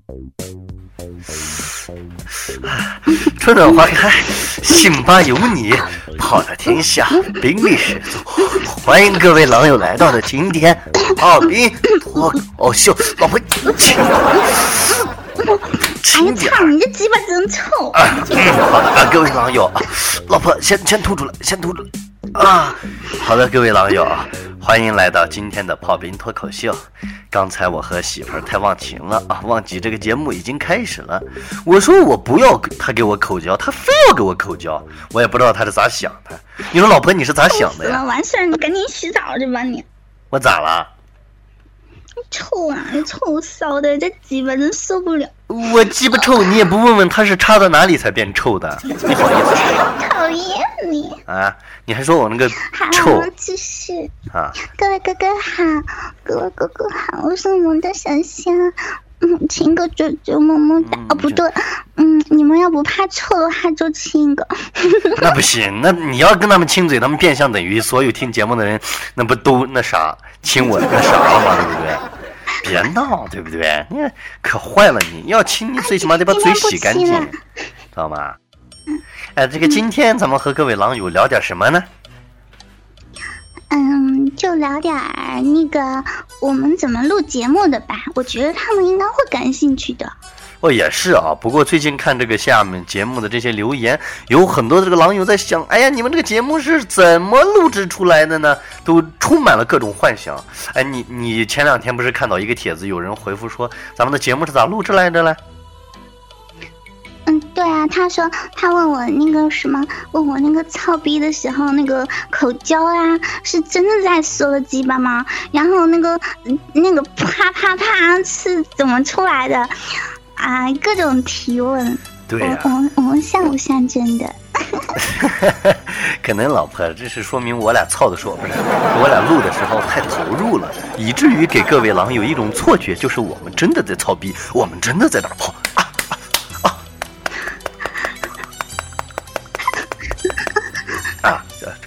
春暖花开，辛巴有你，泡的天下，兵力十足。欢迎各位狼友来到的今天炮兵脱口秀，老婆轻点，轻点。操，你这鸡巴真臭！啊，好的啊，各位狼友啊，老婆先先吐出来，先吐出来。啊，好的，各位狼友啊，欢迎来到今天的炮兵脱口秀。刚才我和媳妇儿太忘情了啊，忘记这个节目已经开始了。我说我不要他给我口交，他非要给我口交，我也不知道他是咋想的。你说老婆你是咋想的呀？完事儿你赶紧洗澡去吧你。我咋了？臭啊！你臭骚的，这鸡巴真受不了。我鸡巴臭，你也不问问他是插到哪里才变臭的？你好意思？讨厌你啊！你还说我那个臭？好，继续啊！各位哥哥好，各位哥哥好，我是我们的小香。嗯，亲个舅舅么么哒。哦，不对，嗯，你们要不怕臭的话就亲一个。那不行，那你要跟他们亲嘴，他们变相等于所有听节目的人，那不都那啥亲我那啥了吗？对不对？别闹，对不对？你可坏了，你要亲，你最起码得把嘴洗干净，知道吗？哎，这个今天咱们和各位狼友聊点什么呢？嗯，就聊点儿那个我们怎么录节目的吧。我觉得他们应该会感兴趣的。哦，也是啊。不过最近看这个下面节目的这些留言，有很多的这个狼友在想：哎呀，你们这个节目是怎么录制出来的呢？都充满了各种幻想。哎，你你前两天不是看到一个帖子，有人回复说咱们的节目是咋录制来的嘞？嗯，对啊，他说他问我那个什么，问我那个操逼的时候那个口交啊，是真的在说了鸡巴吗？然后那个那个啪啪啪是怎么出来的？啊，各种提问。对呀，我们我们像不像真的？可能老婆，这是说明我俩操的时候不是，我俩录的时候太投入了，以至于给各位狼有一种错觉，就是我们真的在操逼，我们真的在打炮。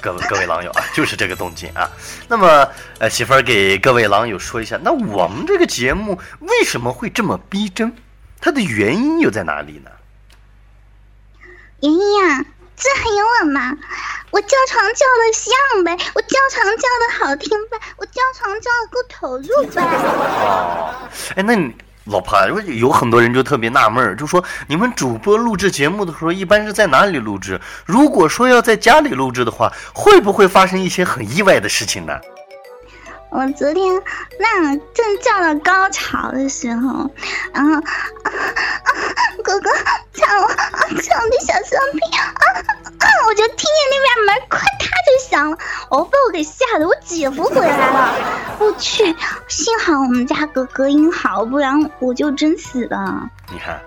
各位各位狼友啊，就是这个动静啊。那么，呃，媳妇儿给各位狼友说一下，那我们这个节目为什么会这么逼真？它的原因又在哪里呢？原因啊，这还有我吗？我叫床叫的像呗，我叫床叫的好听呗，我叫床叫的够投入呗。哦，哎，那你。老婆，有很多人就特别纳闷儿，就说你们主播录制节目的时候，一般是在哪里录制？如果说要在家里录制的话，会不会发生一些很意外的事情呢？我昨天那正叫到高潮的时候，然后啊啊 哥哥抢我 抢我的小商品啊，我就听见那边门快响了，我被我给吓得，我姐夫回来了，我去，幸好我们家隔隔音好，不然我就真死了。你看，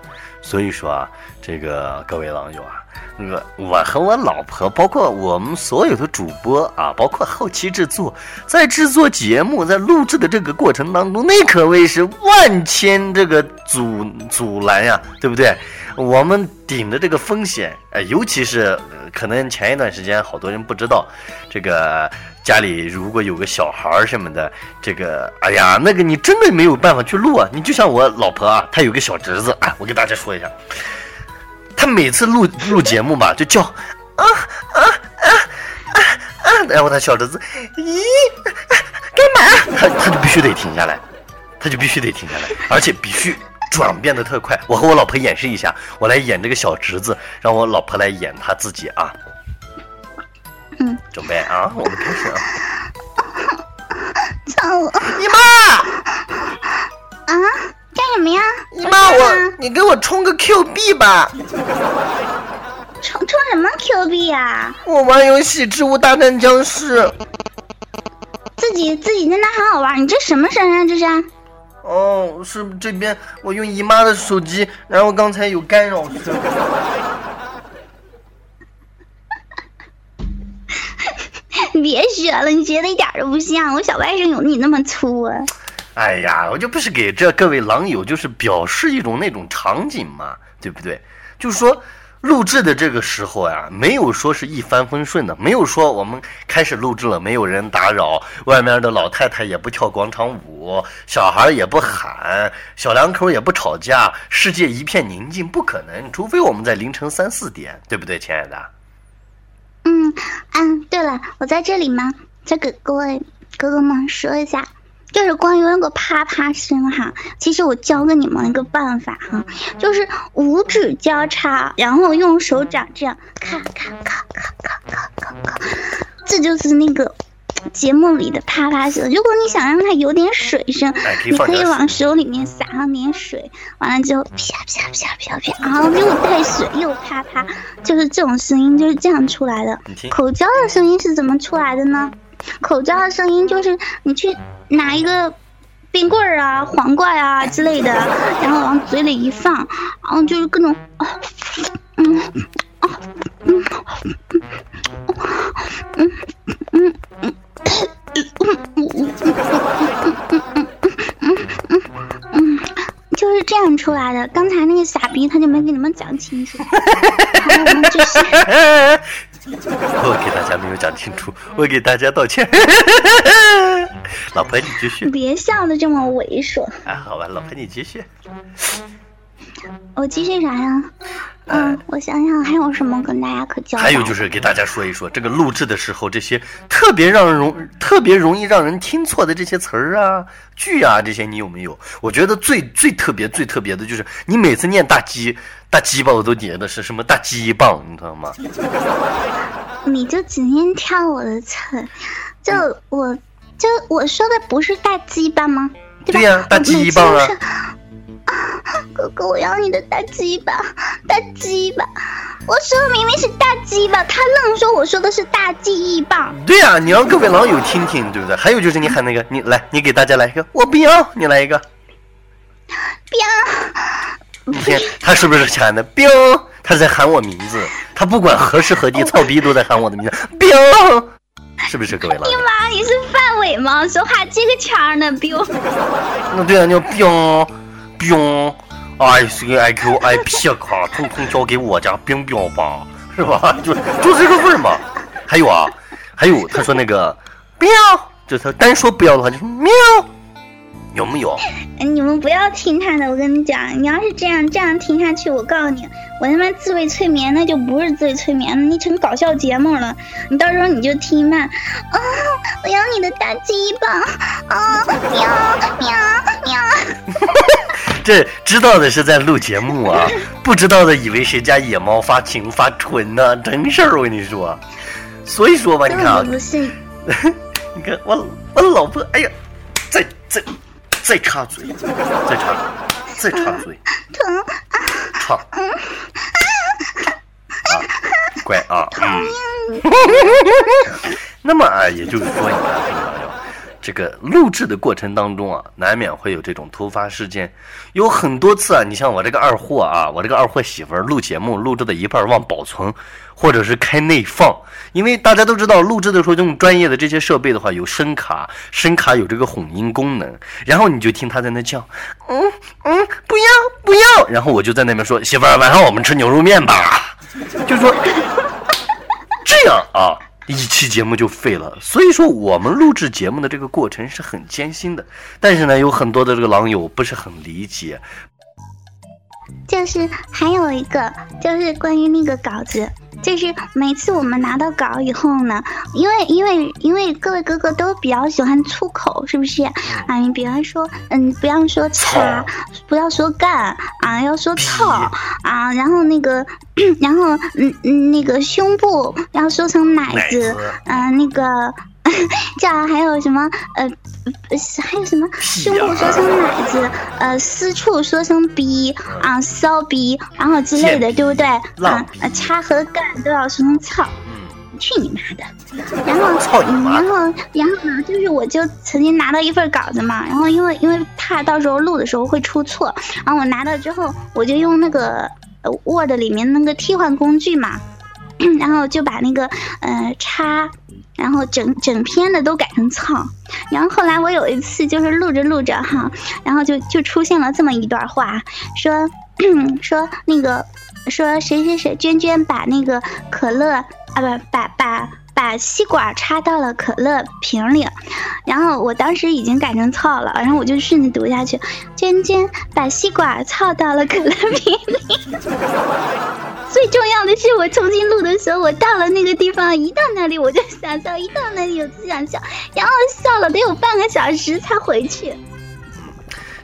所以说啊，这个各位网友啊。那个，我和我老婆，包括我们所有的主播啊，包括后期制作，在制作节目、在录制的这个过程当中，那可谓是万千这个阻阻拦呀，对不对？我们顶着这个风险，呃，尤其是可能前一段时间好多人不知道，这个家里如果有个小孩儿什么的，这个，哎呀，那个你真的没有办法去录啊。你就像我老婆啊，她有个小侄子啊，我给大家说一下。他每次录录节目吧，就叫啊啊啊啊啊！然后他小侄子，咦，干嘛？他他就必须得停下来，他就必须得停下来，而且必须转变的特快。我和我老婆演示一下，我来演这个小侄子，让我老婆来演他自己啊。嗯，准备啊，我们开始啊。操我！姨妈啊！干什么呀？你妈，我你给我充个 Q 币吧。充充什么 Q 币呀？我玩游戏《植物大战僵尸》。自己自己在那好好玩，你这什么声啊？这是？哦，是这边我用姨妈的手机，然后刚才有干扰声。别学了，你学的一点都不像，我小外甥有你那么粗啊。哎呀，我就不是给这各位狼友，就是表示一种那种场景嘛，对不对？就是说，录制的这个时候呀，没有说是一帆风顺的，没有说我们开始录制了，没有人打扰，外面的老太太也不跳广场舞，小孩也不喊，小两口也不吵架，世界一片宁静，不可能，除非我们在凌晨三四点，对不对，亲爱的？嗯，对了，我在这里呢，再给各位哥哥们说一下，就是关于那个啪啪声哈，其实我教给你们一个办法哈，就是五指交叉，然后用手掌这样，咔咔咔咔咔咔咔，这就是那个。节目里的啪啪声。如果你想让它有点水声，你可以往手里面撒上点水，完了之后啪啪啪啪啪，然后又带水又啪啪，就是这种声音就是这样出来的。口交的声音是怎么出来的呢？口交的声音就是你去拿一个冰棍儿啊、黄瓜呀之类的，然后往嘴里一放，然后就是各种，嗯，啊，嗯，嗯，嗯，嗯，嗯，就是这样出来的。刚才那个傻逼他就没给你们讲清楚，然后我们继续。我给大家没有讲清楚，我给大家道歉。老婆，你继续。别笑的这么猥琐。啊，好吧，老婆你继续。我继续啥呀？嗯，我想想还有什么跟大家可交代。还有就是给大家说一说，这个录制的时候，这些特别让人容、特别容易让人听错的这些词儿啊、句啊，这些你有没有？我觉得最最特别、最特别的就是你每次念大鸡、大鸡巴，我都觉得是什么大鸡棒，你知道吗？你就只念跳我的词，就我就我说的不是大鸡巴吗？对呀，大鸡棒啊。哥哥，我要你的大鸡巴，大鸡巴！我说的明明是大鸡巴，他愣说我说的是大记忆棒。对呀，你让各位网友听听，对不对？还有就是你喊那个，你来，你给大家来一个，我不要，你来一个。彪，你听他是不是喊的彪？他在喊我名字，他不管何时何地，操逼都在喊我的名字，彪，是不是各位老友？你妈，你是范伟吗？说话这个腔呢，彪。那对啊，叫彪。冰，I C I Q I P 卡，通通交给我家冰冰吧，是吧？就就这个味儿嘛。还有啊，还有他说那个喵，就他单说不要的话就是喵，有没有？哎你们不要听他的，我跟你讲，你要是这样这样听下去，我告诉你，我他妈自慰催眠那就不是自慰催眠了，你成搞笑节目了。你到时候你就听吧。啊，我要你的大鸡巴啊！喵喵喵。这知道的是在录节目啊，不知道的以为谁家野猫发情发春呢，真事儿我跟你说。所以说吧，你看啊，你看我我老婆，哎呀，再再再插嘴，再插再插嘴，疼，插，啊，乖啊，嗯，那么啊，也就是说，你看。这个录制的过程当中啊，难免会有这种突发事件，有很多次啊。你像我这个二货啊，我这个二货媳妇儿录节目录制的一半忘保存，或者是开内放，因为大家都知道录制的时候用专业的这些设备的话，有声卡，声卡有这个混音功能，然后你就听他在那叫，嗯嗯，不要不要，然后我就在那边说媳妇儿，晚上我们吃牛肉面吧，就说这样啊。一期节目就废了，所以说我们录制节目的这个过程是很艰辛的。但是呢，有很多的这个狼友不是很理解。就是还有一个，就是关于那个稿子。就是每次我们拿到稿以后呢，因为因为因为各位哥哥都比较喜欢粗口，是不是？啊，你比方说，嗯，不要说擦，不要说干啊，要说操啊，然后那个，然后嗯嗯，那个胸部要说成奶子，嗯，那个。这还有什么？呃，还有什么？胸部说成奶子，呃，私处说成逼啊，骚逼，然后之类的，对不对？啊，插和干都要说成操。嗯，去你妈的！然后，然后，然后呢？就是我就曾经拿到一份稿子嘛，然后因为因为怕到时候录的时候会出错，然后我拿到之后，我就用那个 Word 里面那个替换工具嘛。然后就把那个呃叉，然后整整篇的都改成操。然后后来我有一次就是录着录着哈，然后就就出现了这么一段话，说 说那个说谁谁谁娟娟把那个可乐啊不把把把吸管插到了可乐瓶里，然后我当时已经改成操了，然后我就顺着读下去，娟娟把吸管操到了可乐瓶里。最重要的是，我重新录的时候，我到了那个地方，一到那里我就想笑，一到那里我就想笑，然后笑了得有半个小时才回去。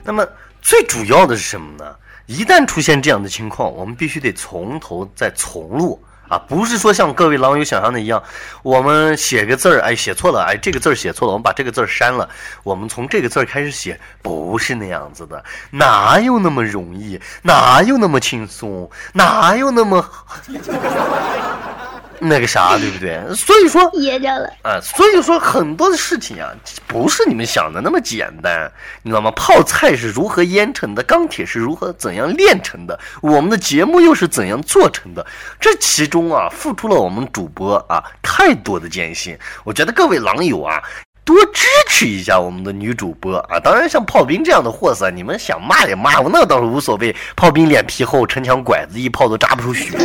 那么最主要的是什么呢？一旦出现这样的情况，我们必须得从头再重录不是说像各位狼友想象的一样，我们写个字儿，哎，写错了，哎，这个字儿写错了，我们把这个字儿删了，我们从这个字儿开始写，不是那样子的，哪有那么容易？哪有那么轻松？哪有那么 那个啥，对不对？所以说噎着了。啊，所以说很多的事情啊，不是你们想的那么简单，你知道吗？泡菜是如何腌成的，钢铁是如何怎样炼成的，我们的节目又是怎样做成的？这其中啊，付出了我们主播啊太多的艰辛。我觉得各位狼友啊。多支持一下我们的女主播啊！当然，像炮兵这样的货色，你们想骂也骂我，那倒是无所谓。炮兵脸皮厚，城墙拐子，一炮都扎不出血，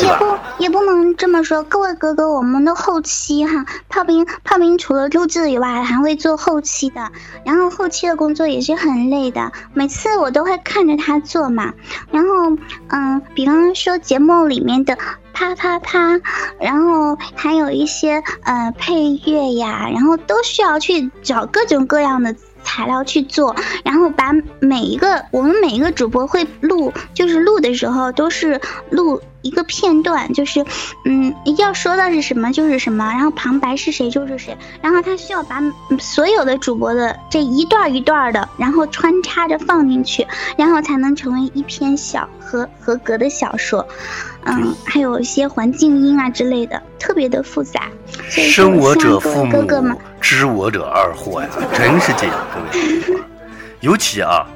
也不也不能这么说，各位哥哥，我们的后期哈，炮兵炮兵除了录制以外，还会做后期的，然后后期的工作也是很累的，每次我都会看着他做嘛。然后嗯，比方说节目里面的啪啪啪，然后还有一些呃配乐呀，然后都需要去找各种各样的。材料去做，然后把每一个我们每一个主播会录，就是录的时候都是录一个片段，就是嗯要说到是什么就是什么，然后旁白是谁就是谁，然后他需要把所有的主播的这一段一段的，然后穿插着放进去，然后才能成为一篇小合合格的小说。嗯，还有一些环境音啊之类的，特别的复杂。生我者父母，知我者二货呀，真是这样，各位。尤其啊，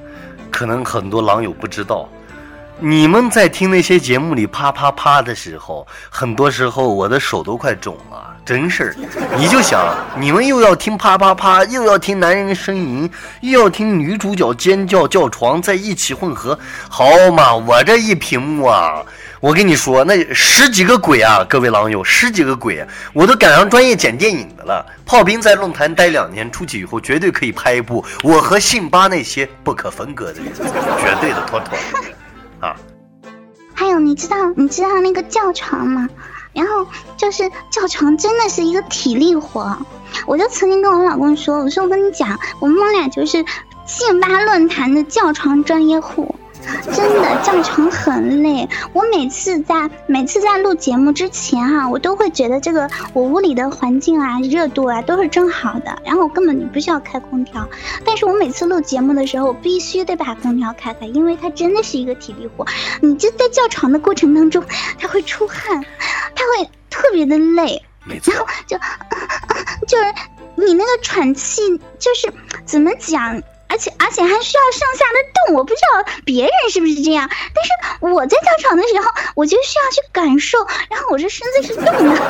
可能很多狼友不知道，你们在听那些节目里啪啪啪的时候，很多时候我的手都快肿了，真事儿。你就想，你们又要听啪啪啪，又要听男人呻吟，又要听女主角尖叫叫床，在一起混合，好嘛，我这一屏幕啊。我跟你说，那十几个鬼啊，各位狼友，十几个鬼，我都赶上专业剪电影的了。炮兵在论坛待两年，出去以后绝对可以拍一部我和信巴那些不可分割的日子，绝对的妥妥的啊。还有，你知道你知道那个叫床吗？然后就是叫床真的是一个体力活。我就曾经跟我老公说，我说我跟你讲，我们俩就是信吧论坛的叫床专业户。真的叫床很累，我每次在每次在录节目之前哈，我都会觉得这个我屋里的环境啊、热度啊都是正好的，然后我根本不需要开空调。但是我每次录节目的时候，我必须得把空调开开，因为它真的是一个体力活。你就在叫床的过程当中，它会出汗，它会特别的累，然后就 就是你那个喘气，就是怎么讲？而且而且还需要上下的动，我不知道别人是不是这样，但是我在跳床的时候，我就需要去感受，然后我这身子是动的。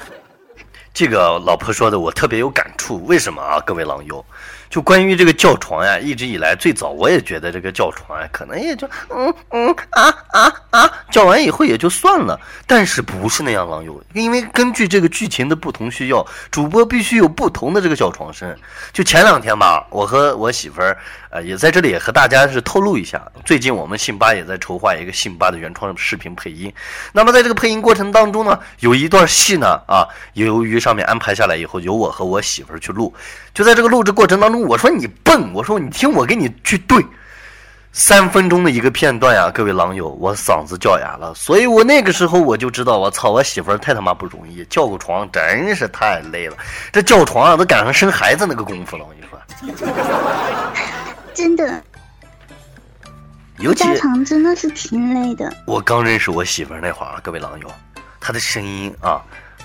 这个老婆说的我特别有感触，为什么啊？各位狼友。就关于这个叫床呀，一直以来最早我也觉得这个叫床呀，可能也就嗯嗯啊啊啊叫完以后也就算了。但是不是那样，狼友，因为根据这个剧情的不同需要，主播必须有不同的这个叫床声。就前两天吧，我和我媳妇儿呃也在这里也和大家是透露一下，最近我们信巴也在筹划一个信巴的原创视频配音。那么在这个配音过程当中呢，有一段戏呢啊，由于上面安排下来以后，由我和我媳妇儿去录。就在这个录制过程当中，我说你笨，我说你听我给你去对，三分钟的一个片段呀，各位狼友，我嗓子叫哑了，所以我那个时候我就知道，我操，我媳妇儿太他妈不容易，叫个床真是太累了，这叫床啊都赶上生孩子那个功夫了，我跟你说，真的，尤其叫床真的是挺累的。我刚认识我媳妇儿那会儿，各位狼友，她的声音啊，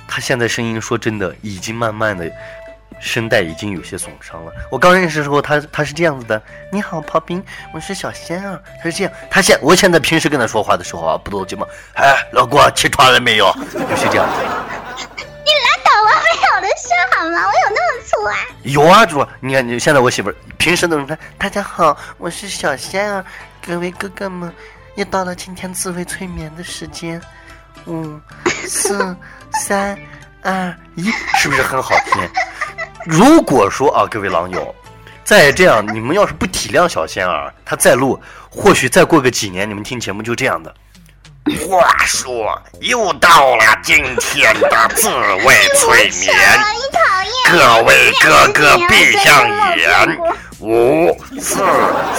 她现在声音说真的已经慢慢的。声带已经有些损伤了。我刚认识的时候，他他是这样子的：“你好，刨冰，我是小仙啊。”他是这样。他现我现在平时跟他说话的时候啊，不都这么？哎，老郭起床了没有？就是这样子。你拉倒吧，没有的事好吗？我有那么粗啊？有啊，主。你看，你现在我媳妇儿平时都是说：“大家好，我是小仙啊，各位哥哥们，又到了今天自慰催眠的时间，五、四、三、二、一，是不是很好听？如果说啊，各位狼友，再这样，你们要是不体谅小仙儿，他再录，或许再过个几年，你们听节目就这样的。话说，又到了今天的自慰催眠，各位哥哥闭上眼，五、四、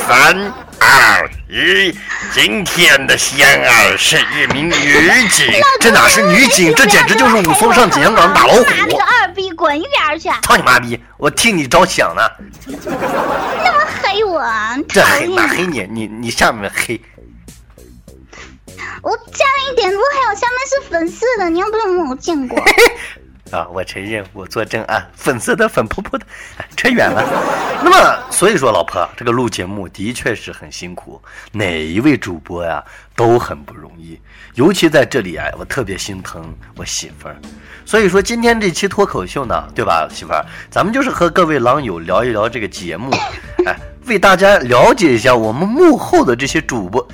三、二、一。今天的仙儿是一名女警，这哪是女警，这简直就是武松上景阳冈打老虎。你个二逼，滚一边去！操你妈逼！我替你着想呢。那么黑我，这黑哪黑你？你你下面黑。我加了一点多，还有下面是粉色的，你又不是没有见过。啊，我承认，我作证啊，粉色的，粉扑扑的，扯远了。那么，所以说，老婆，这个录节目的确是很辛苦，哪一位主播呀都很不容易，尤其在这里啊，我特别心疼我媳妇儿。所以说，今天这期脱口秀呢，对吧，媳妇儿，咱们就是和各位狼友聊一聊这个节目，哎。为大家了解一下我们幕后的这些主播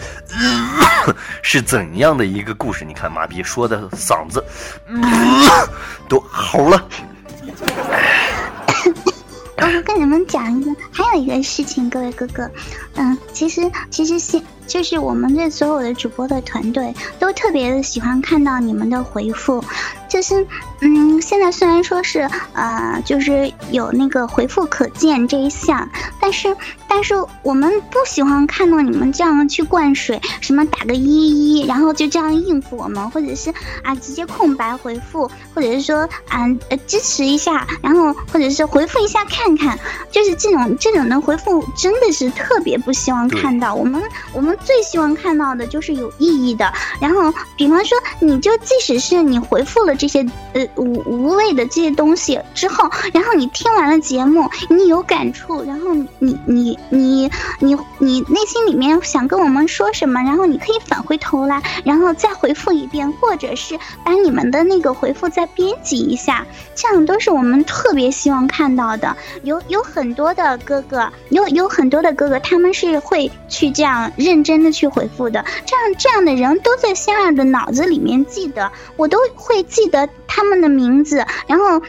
是怎样的一个故事。你看，妈逼说的嗓子 都吼了。我跟你们讲一个，还有一个事情，各位哥哥，嗯，其实其实现就是我们这所有的主播的团队都特别的喜欢看到你们的回复。就是，嗯，现在虽然说是，呃，就是有那个回复可见这一项，但是，但是我们不喜欢看到你们这样去灌水，什么打个一一，然后就这样应付我们，或者是啊直接空白回复，或者是说啊呃支持一下，然后或者是回复一下看看，就是这种这种的回复真的是特别不希望看到。我们我们最希望看到的就是有意义的。然后，比方说，你就即使是你回复了。这些呃无无谓的这些东西之后，然后你听完了节目，你有感触，然后你你你你你内心里面想跟我们说什么，然后你可以返回头来，然后再回复一遍，或者是把你们的那个回复再编辑一下，这样都是我们特别希望看到的。有有很多的哥哥，有有很多的哥哥，他们是会去这样认真的去回复的，这样这样的人都在仙儿的脑子里面记得，我都会记。得他们的名字，然后，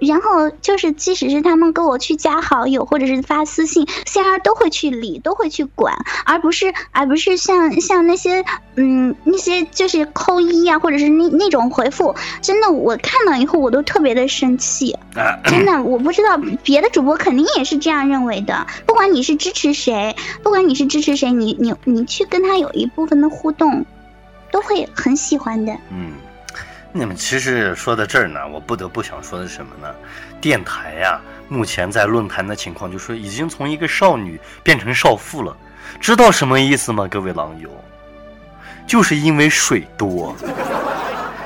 然后就是，即使是他们跟我去加好友，或者是发私信，仙儿都会去理，都会去管，而不是，而不是像像那些，嗯，那些就是扣一啊，或者是那那种回复，真的，我看到以后我都特别的生气，真的，我不知道别的主播肯定也是这样认为的，不管你是支持谁，不管你是支持谁，你你你去跟他有一部分的互动，都会很喜欢的，嗯。你们其实说到这儿呢，我不得不想说的是什么呢？电台呀，目前在论坛的情况，就说已经从一个少女变成少妇了，知道什么意思吗？各位狼友，就是因为水多，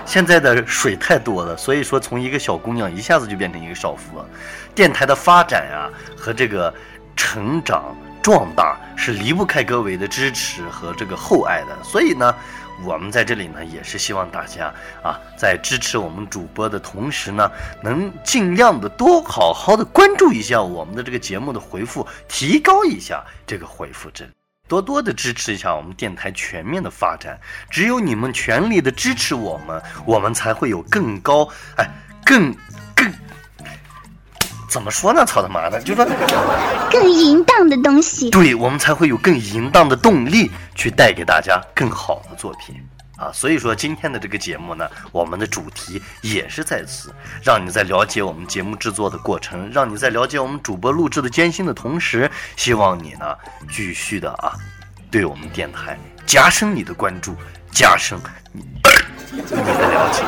现在的水太多了，所以说从一个小姑娘一下子就变成一个少妇了。电台的发展呀和这个成长壮大是离不开各位的支持和这个厚爱的，所以呢。我们在这里呢，也是希望大家啊，在支持我们主播的同时呢，能尽量的多好好的关注一下我们的这个节目的回复，提高一下这个回复值，多多的支持一下我们电台全面的发展。只有你们全力的支持我们，我们才会有更高，哎，更更。怎么说呢？操他妈的，就说更淫荡的东西，对我们才会有更淫荡的动力去带给大家更好的作品啊！所以说今天的这个节目呢，我们的主题也是在此，让你在了解我们节目制作的过程，让你在了解我们主播录制的艰辛的同时，希望你呢继续的啊，对我们电台加深你的关注，加深你你的了解。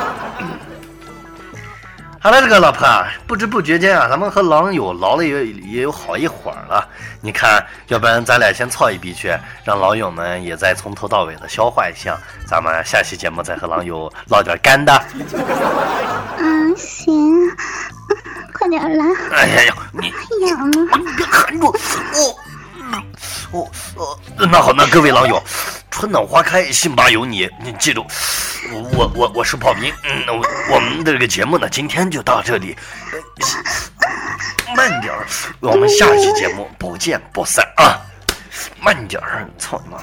好了，这个老婆啊，不知不觉间啊，咱们和狼友聊了也也有好一会儿了。你看，要不然咱俩先操一笔去，让狼友们也再从头到尾的消化一下。咱们下期节目再和狼友唠点干的。嗯，行，快点来。哎呀呀，你痒了，你别含住我。哦哦，那好，那各位狼友，春暖花开，信吧有你，你记住，我我我是炮兵，嗯，我我们的这个节目呢，今天就到这里，慢点儿，我们下期节目不见不散啊，慢点儿，操你妈！